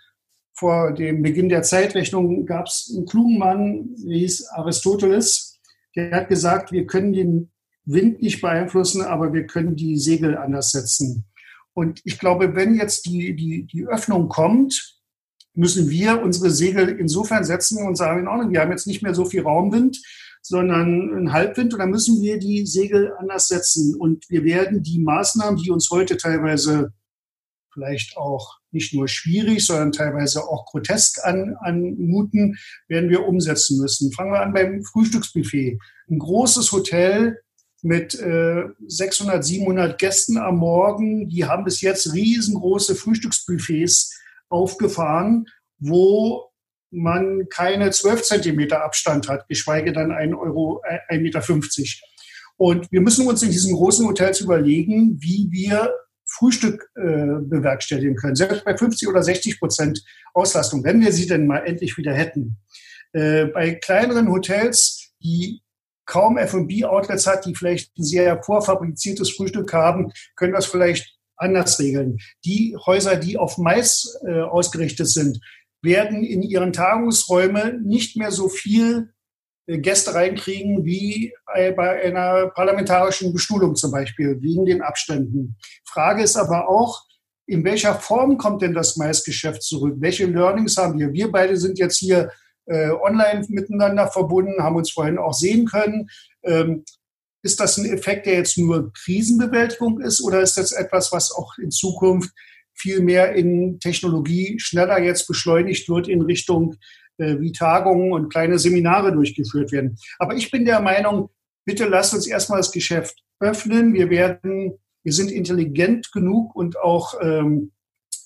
vor dem Beginn der Zeitrechnung gab es einen klugen Mann, der hieß Aristoteles, der hat gesagt, wir können den Wind nicht beeinflussen, aber wir können die Segel anders setzen. Und ich glaube, wenn jetzt die, die, die Öffnung kommt, müssen wir unsere Segel insofern setzen und sagen, in Ordnung, wir haben jetzt nicht mehr so viel Raumwind, sondern einen Halbwind und dann müssen wir die Segel anders setzen. Und wir werden die Maßnahmen, die uns heute teilweise vielleicht auch nicht nur schwierig, sondern teilweise auch grotesk an, anmuten, werden wir umsetzen müssen. Fangen wir an beim Frühstücksbuffet. Ein großes Hotel mit äh, 600, 700 Gästen am Morgen, die haben bis jetzt riesengroße Frühstücksbuffets aufgefahren, wo man keine 12 Zentimeter Abstand hat, geschweige dann 1 Euro, 1,50 Meter. Und wir müssen uns in diesen großen Hotels überlegen, wie wir Frühstück äh, bewerkstelligen können. Selbst bei 50 oder 60 Prozent Auslastung, wenn wir sie denn mal endlich wieder hätten. Äh, bei kleineren Hotels, die kaum F&B-Outlets hat, die vielleicht ein sehr vorfabriziertes Frühstück haben, können das vielleicht anders regeln. Die Häuser, die auf Mais äh, ausgerichtet sind, werden in ihren Tagungsräume nicht mehr so viel Gäste reinkriegen wie bei einer parlamentarischen Bestuhlung zum Beispiel, wegen den Abständen. Frage ist aber auch, in welcher Form kommt denn das Maisgeschäft zurück? Welche Learnings haben wir? Wir beide sind jetzt hier äh, online miteinander verbunden, haben uns vorhin auch sehen können. Ähm, ist das ein Effekt, der jetzt nur Krisenbewältigung ist oder ist das etwas, was auch in Zukunft viel mehr in Technologie schneller jetzt beschleunigt wird in Richtung äh, wie Tagungen und kleine Seminare durchgeführt werden. Aber ich bin der Meinung, bitte lasst uns erstmal das Geschäft öffnen. Wir werden, wir sind intelligent genug und auch ähm,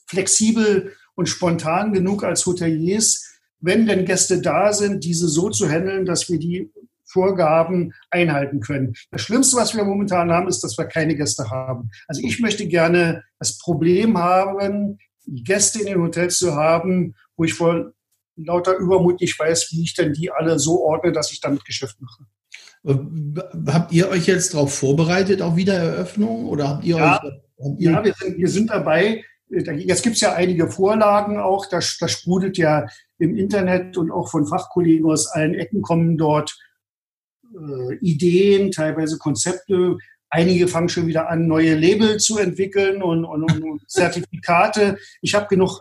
flexibel und spontan genug als Hoteliers, wenn denn Gäste da sind, diese so zu handeln, dass wir die Vorgaben einhalten können. Das Schlimmste, was wir momentan haben, ist, dass wir keine Gäste haben. Also ich möchte gerne das Problem haben, Gäste in den Hotels zu haben, wo ich vor lauter Übermut nicht weiß, wie ich denn die alle so ordne, dass ich damit Geschäft mache. Äh, habt ihr euch jetzt darauf vorbereitet, auf Wiedereröffnung? Oder habt ihr ja, euch. Habt ihr ja, wir sind, wir sind dabei. Jetzt gibt es ja einige Vorlagen auch. Das, das sprudelt ja im Internet und auch von Fachkollegen aus allen Ecken kommen dort äh, Ideen, teilweise Konzepte. Einige fangen schon wieder an, neue Label zu entwickeln und, und, und Zertifikate. Ich habe genug,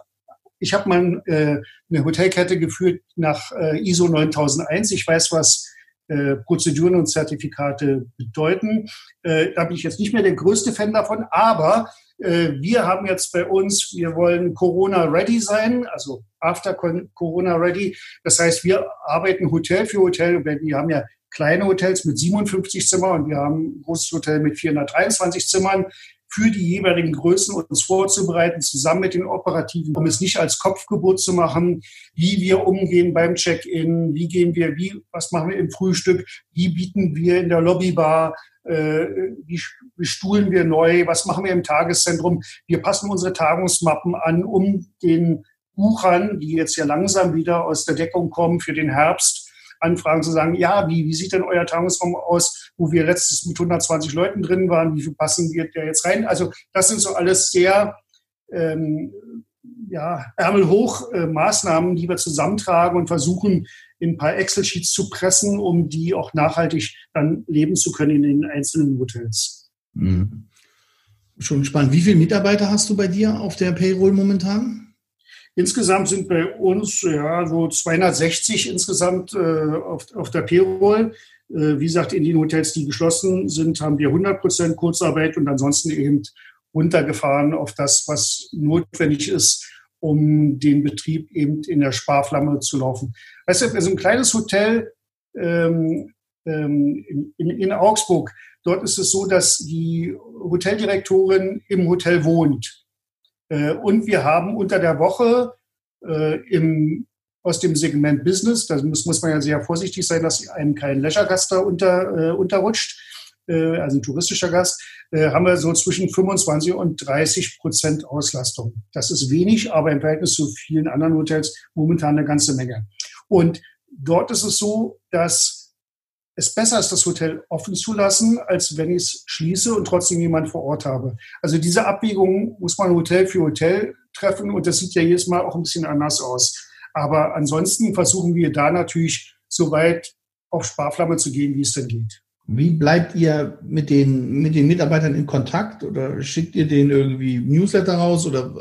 ich habe mal äh, eine Hotelkette geführt nach äh, ISO 9001. Ich weiß, was äh, Prozeduren und Zertifikate bedeuten. Äh, da bin ich jetzt nicht mehr der größte Fan davon, aber äh, wir haben jetzt bei uns, wir wollen Corona-ready sein, also after Corona-ready. Das heißt, wir arbeiten Hotel für Hotel. Wir haben ja kleine Hotels mit 57 Zimmern und wir haben ein großes Hotel mit 423 Zimmern für die jeweiligen Größen uns vorzubereiten, zusammen mit den Operativen, um es nicht als Kopfgeburt zu machen, wie wir umgehen beim Check-in, wie gehen wir, wie, was machen wir im Frühstück, wie bieten wir in der Lobbybar, äh, wie bestuhlen wir neu, was machen wir im Tageszentrum. Wir passen unsere Tagungsmappen an, um den Buchern, die jetzt ja langsam wieder aus der Deckung kommen für den Herbst, anfragen, zu sagen, ja, wie, wie sieht denn euer Tagungsraum aus, wo wir letztes mit 120 Leuten drin waren, wie viel passen wir da jetzt rein? Also das sind so alles sehr ähm, ja, Ärmel hoch äh, Maßnahmen, die wir zusammentragen und versuchen, in ein paar Excel-Sheets zu pressen, um die auch nachhaltig dann leben zu können in den einzelnen Hotels. Mhm. Schon spannend. Wie viele Mitarbeiter hast du bei dir auf der Payroll momentan? Insgesamt sind bei uns ja so 260 insgesamt äh, auf, auf der Payroll. Äh, wie gesagt, in den Hotels, die geschlossen sind, haben wir 100 Prozent Kurzarbeit und ansonsten eben runtergefahren auf das, was notwendig ist, um den Betrieb eben in der Sparflamme zu laufen. Weißt du, also ein kleines Hotel ähm, ähm, in, in Augsburg, dort ist es so, dass die Hoteldirektorin im Hotel wohnt. Äh, und wir haben unter der Woche äh, im, aus dem Segment Business, da muss, muss man ja sehr vorsichtig sein, dass einem kein Leisure-Gast da unter, äh, unterrutscht, äh, also ein touristischer Gast, äh, haben wir so zwischen 25 und 30 Prozent Auslastung. Das ist wenig, aber im Verhältnis zu vielen anderen Hotels momentan eine ganze Menge. Und dort ist es so, dass es besser ist, das Hotel offen zu lassen, als wenn ich es schließe und trotzdem jemand vor Ort habe. Also diese Abwägung muss man Hotel für Hotel treffen und das sieht ja jedes Mal auch ein bisschen anders aus. Aber ansonsten versuchen wir da natürlich so weit auf Sparflamme zu gehen, wie es denn geht. Wie bleibt ihr mit den, mit den Mitarbeitern in Kontakt oder schickt ihr denen irgendwie Newsletter raus oder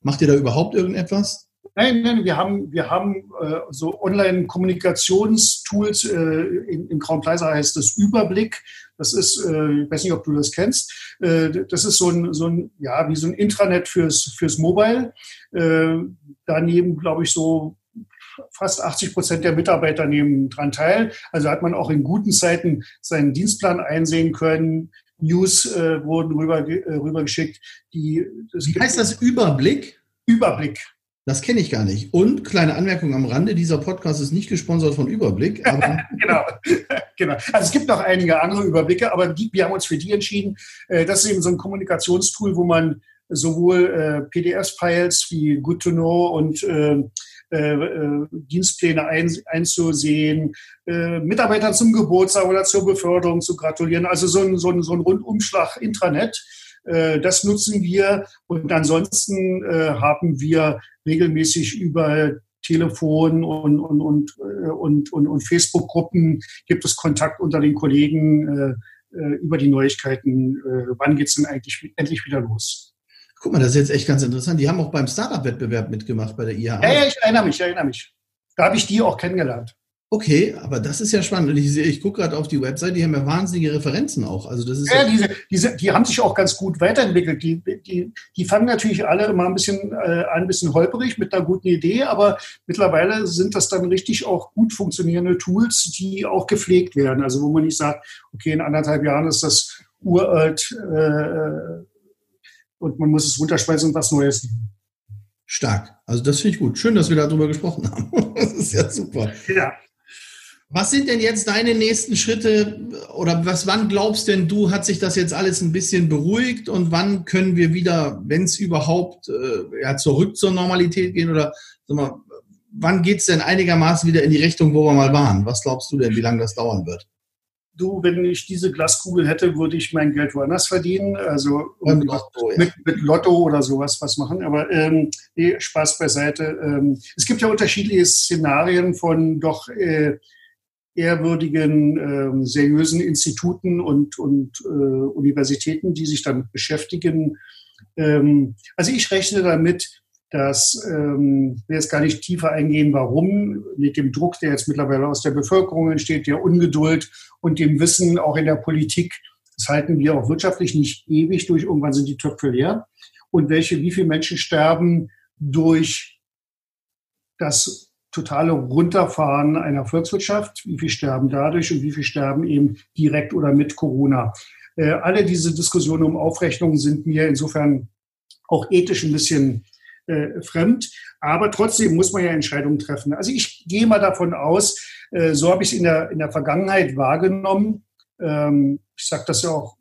macht ihr da überhaupt irgendetwas? Nein, nein, wir haben, wir haben äh, so Online-Kommunikationstools, äh, in, in Crown Plaza heißt das Überblick. Das ist, äh, ich weiß nicht, ob du das kennst, äh, das ist so ein, so ein, ja, wie so ein Intranet fürs, fürs Mobile. Äh, daneben, glaube ich, so fast 80 Prozent der Mitarbeiter nehmen dran teil. Also hat man auch in guten Zeiten seinen Dienstplan einsehen können. News äh, wurden rüber, äh, rübergeschickt. Die, das Wie heißt das Überblick? Überblick. Das kenne ich gar nicht. Und kleine Anmerkung am Rande, dieser Podcast ist nicht gesponsert von Überblick. genau, genau. Also es gibt noch einige andere Überblicke, aber die, wir haben uns für die entschieden. Äh, das ist eben so ein Kommunikationstool, wo man sowohl äh, PDF-Files wie Good to Know und äh, äh, äh, Dienstpläne ein, einzusehen, äh, Mitarbeitern zum Geburtstag oder zur Beförderung zu gratulieren. Also so ein, so ein, so ein Rundumschlag Intranet. Äh, das nutzen wir. Und ansonsten äh, haben wir regelmäßig über Telefon und, und, und, äh, und, und, und Facebook-Gruppen gibt es Kontakt unter den Kollegen über die Neuigkeiten. wann geht es denn eigentlich endlich wieder los? Guck mal, das ist jetzt echt ganz interessant. Die haben auch beim Startup-Wettbewerb mitgemacht bei der IHA. Ja, ja, ich erinnere mich, ich erinnere mich. Da habe ich die auch kennengelernt. Okay, aber das ist ja spannend. Und ich, ich gucke gerade auf die Website, die haben ja wahnsinnige Referenzen auch. Also das ist ja, ja diese, diese, die haben sich auch ganz gut weiterentwickelt. Die, die, die fangen natürlich alle immer ein bisschen äh, ein bisschen holperig mit einer guten Idee, aber mittlerweile sind das dann richtig auch gut funktionierende Tools, die auch gepflegt werden. Also wo man nicht sagt, okay, in anderthalb Jahren ist das uralt äh, und man muss es runterschmeißen und was Neues nehmen. Stark. Also das finde ich gut. Schön, dass wir darüber gesprochen haben. Das ist ja super. Ja. Was sind denn jetzt deine nächsten Schritte oder was, wann glaubst denn du, hat sich das jetzt alles ein bisschen beruhigt und wann können wir wieder, wenn es überhaupt äh, ja, zurück zur Normalität gehen oder sag mal, wann geht es denn einigermaßen wieder in die Richtung, wo wir mal waren? Was glaubst du denn, wie lange das dauern wird? du, wenn ich diese Glaskugel hätte, würde ich mein Geld woanders verdienen. Also Lotto, ja. mit, mit, Lotto oder sowas was machen. Aber ähm, nee, Spaß beiseite. Ähm, es gibt ja unterschiedliche Szenarien von doch äh, ehrwürdigen, äh, seriösen Instituten und, und äh, Universitäten, die sich damit beschäftigen. Ähm, also ich rechne damit, dass ähm, wir jetzt gar nicht tiefer eingehen, warum mit dem Druck, der jetzt mittlerweile aus der Bevölkerung entsteht, der Ungeduld und dem Wissen auch in der Politik, das halten wir auch wirtschaftlich nicht ewig durch. Irgendwann sind die Töpfe leer. Und welche, wie viele Menschen sterben durch das totale Runterfahren einer Volkswirtschaft? Wie viele sterben dadurch und wie viele sterben eben direkt oder mit Corona? Äh, alle diese Diskussionen um Aufrechnungen sind mir insofern auch ethisch ein bisschen äh, fremd. Aber trotzdem muss man ja Entscheidungen treffen. Also ich gehe mal davon aus, äh, so habe ich es in der, in der Vergangenheit wahrgenommen. Ähm, ich sage das ja auch,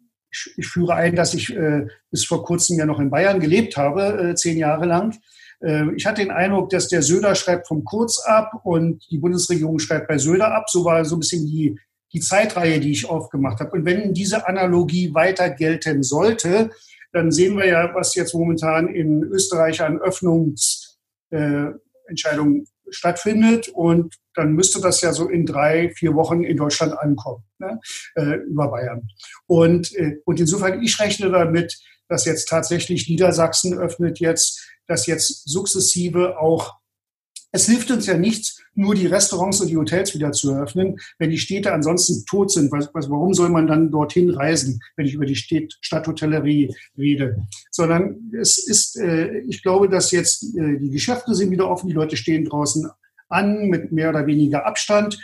ich, führe ein, dass ich äh, bis vor kurzem ja noch in Bayern gelebt habe, äh, zehn Jahre lang. Äh, ich hatte den Eindruck, dass der Söder schreibt vom Kurz ab und die Bundesregierung schreibt bei Söder ab. So war so ein bisschen die, die Zeitreihe, die ich aufgemacht habe. Und wenn diese Analogie weiter gelten sollte, dann sehen wir ja, was jetzt momentan in Österreich an Öffnungsentscheidungen äh, stattfindet. Und dann müsste das ja so in drei, vier Wochen in Deutschland ankommen, ne? äh, über Bayern. Und, äh, und insofern, ich rechne damit, dass jetzt tatsächlich Niedersachsen öffnet jetzt, dass jetzt sukzessive auch es hilft uns ja nichts, nur die Restaurants und die Hotels wieder zu eröffnen, wenn die Städte ansonsten tot sind. Was, was, warum soll man dann dorthin reisen, wenn ich über die Städt, Stadthotellerie rede? Sondern es ist, äh, ich glaube, dass jetzt äh, die Geschäfte sind wieder offen, die Leute stehen draußen an mit mehr oder weniger Abstand.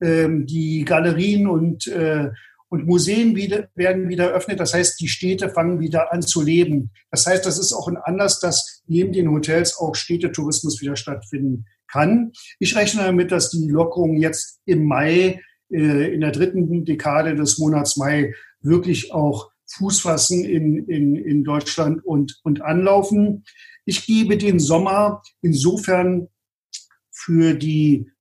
Ähm, die Galerien und äh, und Museen wieder, werden wieder eröffnet. Das heißt, die Städte fangen wieder an zu leben. Das heißt, das ist auch ein Anlass, dass neben den Hotels auch Städtetourismus wieder stattfinden kann. Ich rechne damit, dass die Lockerungen jetzt im Mai, äh, in der dritten Dekade des Monats Mai, wirklich auch Fuß fassen in, in, in Deutschland und, und anlaufen. Ich gebe den Sommer insofern für die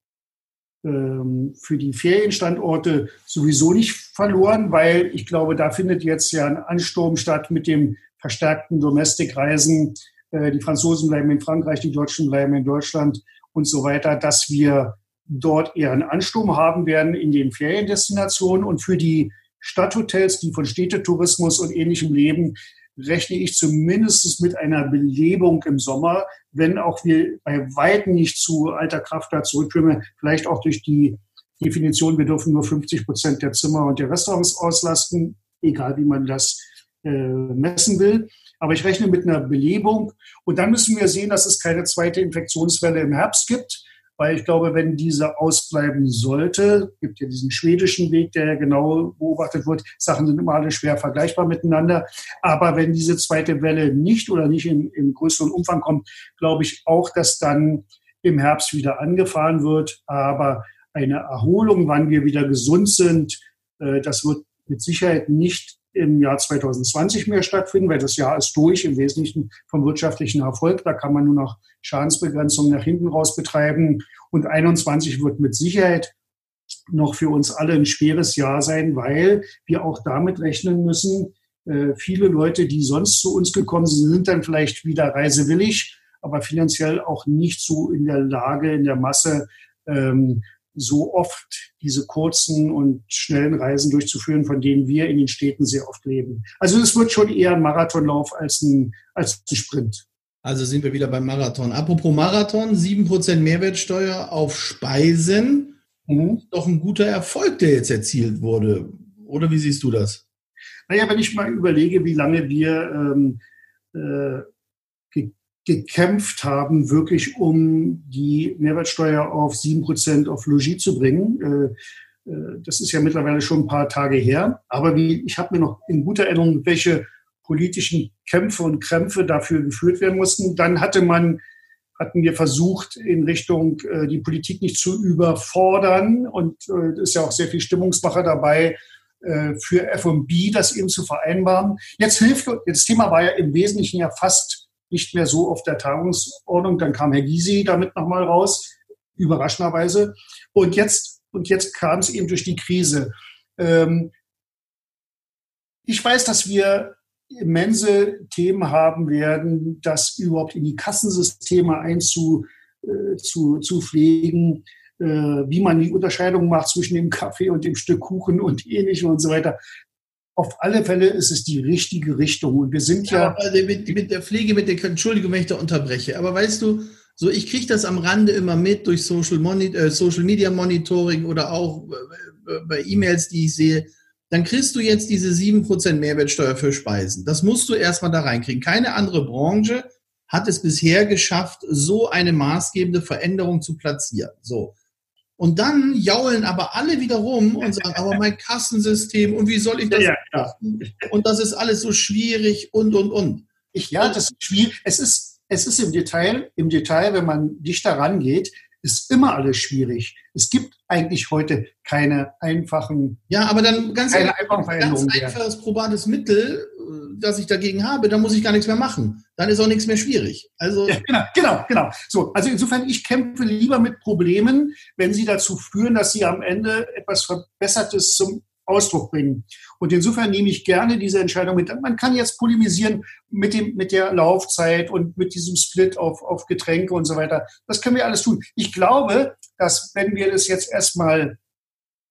für die Ferienstandorte sowieso nicht verloren, weil ich glaube, da findet jetzt ja ein Ansturm statt mit dem verstärkten Domestikreisen. Äh, die Franzosen bleiben in Frankreich, die Deutschen bleiben in Deutschland und so weiter, dass wir dort eher einen Ansturm haben werden in den Feriendestinationen und für die Stadthotels, die von Städtetourismus und ähnlichem leben, rechne ich zumindest mit einer Belebung im Sommer, wenn auch wir bei weitem nicht zu alter Kraft da zurückführen, vielleicht auch durch die Definition, wir dürfen nur 50 Prozent der Zimmer und der Restaurants auslasten, egal wie man das äh, messen will. Aber ich rechne mit einer Belebung. Und dann müssen wir sehen, dass es keine zweite Infektionswelle im Herbst gibt weil ich glaube, wenn diese ausbleiben sollte, gibt ja diesen schwedischen Weg, der ja genau beobachtet wird, Sachen sind immer alle schwer vergleichbar miteinander, aber wenn diese zweite Welle nicht oder nicht im, im größeren Umfang kommt, glaube ich auch, dass dann im Herbst wieder angefahren wird, aber eine Erholung, wann wir wieder gesund sind, äh, das wird mit Sicherheit nicht im Jahr 2020 mehr stattfinden, weil das Jahr ist durch, im Wesentlichen vom wirtschaftlichen Erfolg. Da kann man nur noch Schadensbegrenzung nach hinten raus betreiben. Und 21 wird mit Sicherheit noch für uns alle ein schweres Jahr sein, weil wir auch damit rechnen müssen, äh, viele Leute, die sonst zu uns gekommen sind, sind dann vielleicht wieder reisewillig, aber finanziell auch nicht so in der Lage, in der Masse ähm, so oft diese kurzen und schnellen Reisen durchzuführen, von denen wir in den Städten sehr oft leben. Also es wird schon eher ein Marathonlauf als ein, als ein Sprint. Also sind wir wieder beim Marathon. Apropos Marathon, 7% Mehrwertsteuer auf Speisen. Mhm. Doch ein guter Erfolg, der jetzt erzielt wurde. Oder wie siehst du das? Naja, wenn ich mal überlege, wie lange wir ähm, äh, gekämpft haben, wirklich um die Mehrwertsteuer auf sieben Prozent auf Logis zu bringen. Äh, äh, das ist ja mittlerweile schon ein paar Tage her. Aber wie, ich habe mir noch in guter Erinnerung, welche politischen Kämpfe und Krämpfe dafür geführt werden mussten. Dann hatte man, hatten wir versucht, in Richtung äh, die Politik nicht zu überfordern. Und es ist ja auch sehr viel Stimmungsmacher dabei, für F&B das eben zu vereinbaren. Jetzt hilft, das Thema war ja im Wesentlichen ja fast nicht mehr so auf der Tagungsordnung. Dann kam Herr Gysi damit nochmal raus, überraschenderweise. Und jetzt, und jetzt kam es eben durch die Krise. Ähm, ich weiß, dass wir immense Themen haben werden, das überhaupt in die Kassensysteme einzu, äh, zu, zu pflegen, äh, wie man die Unterscheidung macht zwischen dem Kaffee und dem Stück Kuchen und ähnlichem und so weiter auf alle Fälle ist es die richtige Richtung. Und wir sind ja. ja mit, mit, der Pflege, mit der, Entschuldigung, wenn ich da unterbreche, aber weißt du, so ich kriege das am Rande immer mit durch Social, Moni äh, Social Media Monitoring oder auch äh, bei E-Mails, die ich sehe. Dann kriegst du jetzt diese 7% Mehrwertsteuer für Speisen. Das musst du erstmal da reinkriegen. Keine andere Branche hat es bisher geschafft, so eine maßgebende Veränderung zu platzieren. So. Und dann jaulen aber alle wieder rum und sagen, aber mein Kassensystem und wie soll ich das ja, ja, Und das ist alles so schwierig und, und, und. Ich, ja, das ist schwierig. Es ist, es ist im Detail, im Detail, wenn man dichter rangeht, ist immer alles schwierig. Es gibt eigentlich heute keine einfachen. Ja, aber dann ganz, keine einfachen ganz einfaches probates Mittel, das ich dagegen habe, dann muss ich gar nichts mehr machen. Dann ist auch nichts mehr schwierig. Also ja, genau, genau, genau. So, also insofern, ich kämpfe lieber mit Problemen, wenn sie dazu führen, dass sie am Ende etwas Verbessertes zum Ausdruck bringen. Und insofern nehme ich gerne diese Entscheidung mit. Man kann jetzt polemisieren mit, dem, mit der Laufzeit und mit diesem Split auf, auf Getränke und so weiter. Das können wir alles tun. Ich glaube, dass wenn wir das jetzt erstmal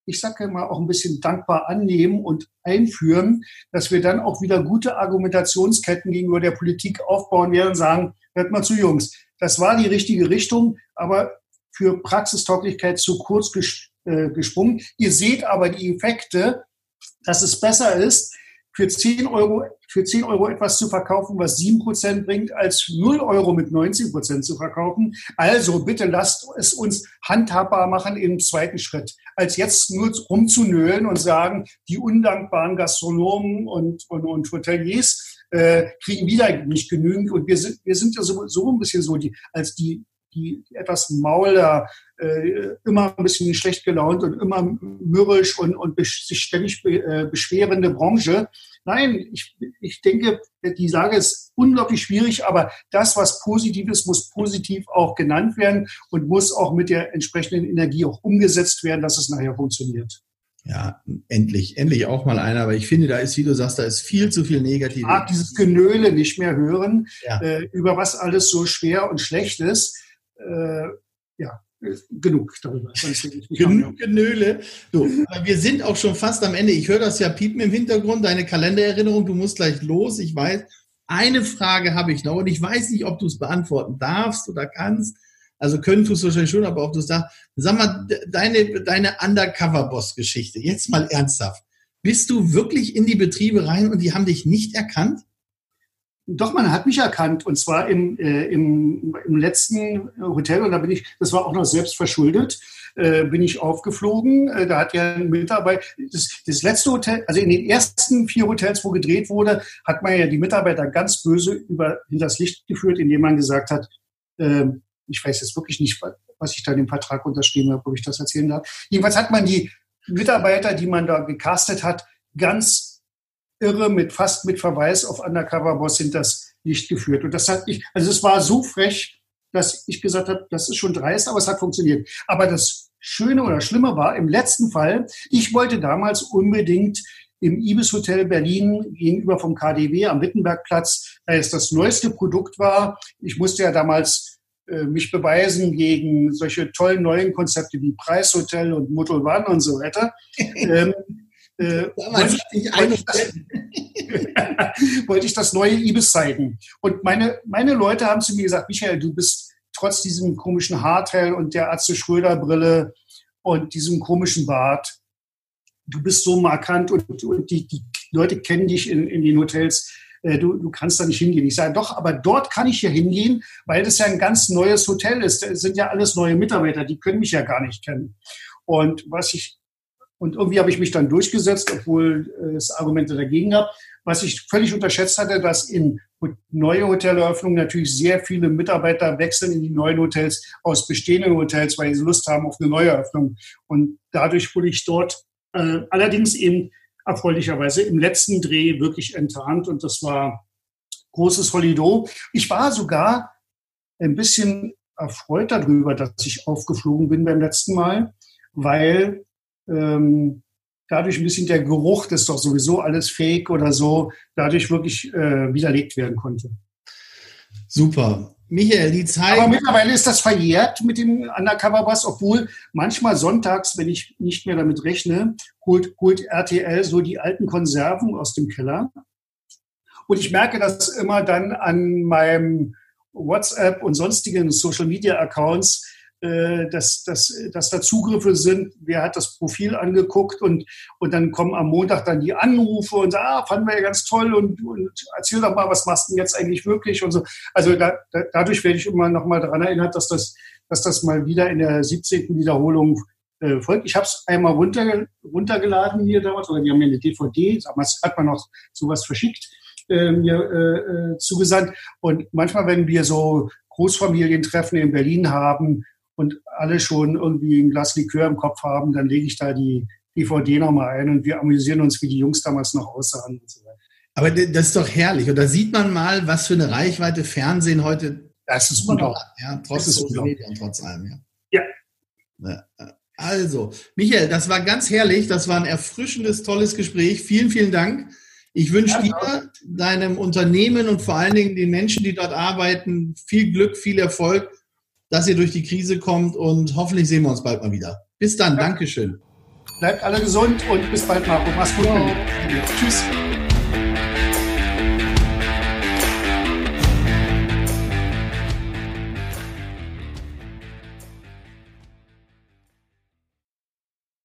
ich sage mal, auch ein bisschen dankbar annehmen und einführen, dass wir dann auch wieder gute Argumentationsketten gegenüber der Politik aufbauen werden und sagen, hört mal zu, Jungs, das war die richtige Richtung, aber für Praxistauglichkeit zu kurz äh, gesprungen. Ihr seht aber die Effekte, dass es besser ist, für 10 Euro, für 10 Euro etwas zu verkaufen, was 7% bringt, als 0 Euro mit 90% zu verkaufen. Also bitte lasst es uns handhabbar machen im zweiten Schritt, als jetzt nur rumzunölen und sagen, die undankbaren Gastronomen und, und, und Hoteliers äh, kriegen wieder nicht genügend. Und wir sind, wir sind ja so, so ein bisschen so, die, als die die etwas mauler, äh, immer ein bisschen schlecht gelaunt und immer mürrisch und, und sich ständig be, äh, beschwerende Branche. Nein, ich, ich denke, die Lage ist unglaublich schwierig, aber das, was positiv ist, muss positiv auch genannt werden und muss auch mit der entsprechenden Energie auch umgesetzt werden, dass es nachher funktioniert. Ja, endlich, endlich auch mal einer, aber ich finde, da ist, wie du sagst, da ist viel zu viel Negativ. Ich mag dieses Genöle nicht mehr hören, ja. äh, über was alles so schwer und schlecht ist äh, ja, genug darüber. Genug Genöle. So, wir sind auch schon fast am Ende. Ich höre das ja piepen im Hintergrund, deine Kalendererinnerung, du musst gleich los. Ich weiß, eine Frage habe ich noch und ich weiß nicht, ob du es beantworten darfst oder kannst. Also können tust du wahrscheinlich schon, aber ob du es darfst. Sag mal, deine, deine Undercover-Boss-Geschichte, jetzt mal ernsthaft. Bist du wirklich in die Betriebe rein und die haben dich nicht erkannt? Doch, man hat mich erkannt und zwar im, äh, im, im letzten Hotel und da bin ich, das war auch noch selbst verschuldet, äh, bin ich aufgeflogen. Äh, da hat ja ein Mitarbeiter, das, das letzte Hotel, also in den ersten vier Hotels, wo gedreht wurde, hat man ja die Mitarbeiter ganz böse über das Licht geführt, indem man gesagt hat, äh, ich weiß jetzt wirklich nicht, was ich da in dem Vertrag unterschrieben habe, ob ich das erzählen darf. Jedenfalls hat man die Mitarbeiter, die man da gecastet hat, ganz irre mit fast mit Verweis auf Undercover Boss sind das nicht geführt. Und das hat ich, also es war so frech, dass ich gesagt habe, das ist schon dreist, aber es hat funktioniert. Aber das Schöne oder Schlimme war im letzten Fall, ich wollte damals unbedingt im Ibis Hotel Berlin gegenüber vom KDW am Wittenbergplatz, da es das neueste Produkt war. Ich musste ja damals äh, mich beweisen gegen solche tollen neuen Konzepte wie Preishotel und Motel One und so weiter. ähm, äh, wollte, ich, wollte, ich das, wollte ich das neue Ibis zeigen. Und meine, meine Leute haben zu mir gesagt, Michael, du bist trotz diesem komischen Haarteil und der Atze Schröder Brille und diesem komischen Bart, du bist so markant und, und die, die Leute kennen dich in, in den Hotels. Äh, du, du kannst da nicht hingehen. Ich sage, doch, aber dort kann ich ja hingehen, weil das ja ein ganz neues Hotel ist. Das sind ja alles neue Mitarbeiter, die können mich ja gar nicht kennen. Und was ich und irgendwie habe ich mich dann durchgesetzt, obwohl äh, es Argumente dagegen gab. Was ich völlig unterschätzt hatte, dass in neue Hoteleröffnungen natürlich sehr viele Mitarbeiter wechseln in die neuen Hotels aus bestehenden Hotels, weil sie Lust haben auf eine neue Eröffnung. Und dadurch wurde ich dort äh, allerdings eben erfreulicherweise im letzten Dreh wirklich enttarnt und das war großes Holido. Ich war sogar ein bisschen erfreut darüber, dass ich aufgeflogen bin beim letzten Mal, weil ähm, dadurch ein bisschen der Geruch, das ist doch sowieso alles fake oder so, dadurch wirklich äh, widerlegt werden konnte. Super. Michael, die Zeit. Aber mittlerweile ist das verjährt mit dem Undercover Bass, obwohl manchmal sonntags, wenn ich nicht mehr damit rechne, holt, holt RTL so die alten Konserven aus dem Keller. Und ich merke das immer dann an meinem WhatsApp und sonstigen Social Media Accounts, dass, dass, dass da Zugriffe sind, wer hat das Profil angeguckt und, und dann kommen am Montag dann die Anrufe und sagen, ah, fanden wir ja ganz toll und, und erzähl doch mal, was machst du denn jetzt eigentlich wirklich und so. Also da, da, dadurch werde ich immer noch mal daran erinnert, dass das, dass das mal wieder in der 17. Wiederholung äh, folgt. Ich habe es einmal runter, runtergeladen hier damals, oder die haben mir eine DVD, damals hat man noch sowas verschickt, äh, mir äh, äh, zugesandt. Und manchmal, wenn wir so Großfamilientreffen in Berlin haben, und alle schon irgendwie ein Glas Likör im Kopf haben, dann lege ich da die DVD nochmal ein und wir amüsieren uns, wie die Jungs damals noch aussahen und so weiter. Aber das ist doch herrlich. Und da sieht man mal, was für eine Reichweite Fernsehen heute das ist unglaublich. Ja, trotz Social Media und trotz allem. Ja. ja. Also, Michael, das war ganz herrlich. Das war ein erfrischendes, tolles Gespräch. Vielen, vielen Dank. Ich wünsche ja, dir, deinem Unternehmen und vor allen Dingen den Menschen, die dort arbeiten, viel Glück, viel Erfolg dass ihr durch die Krise kommt und hoffentlich sehen wir uns bald mal wieder. Bis dann, ja. Dankeschön. Bleibt alle gesund und bis bald, Marco. Mach's gut. Ja. Tschüss.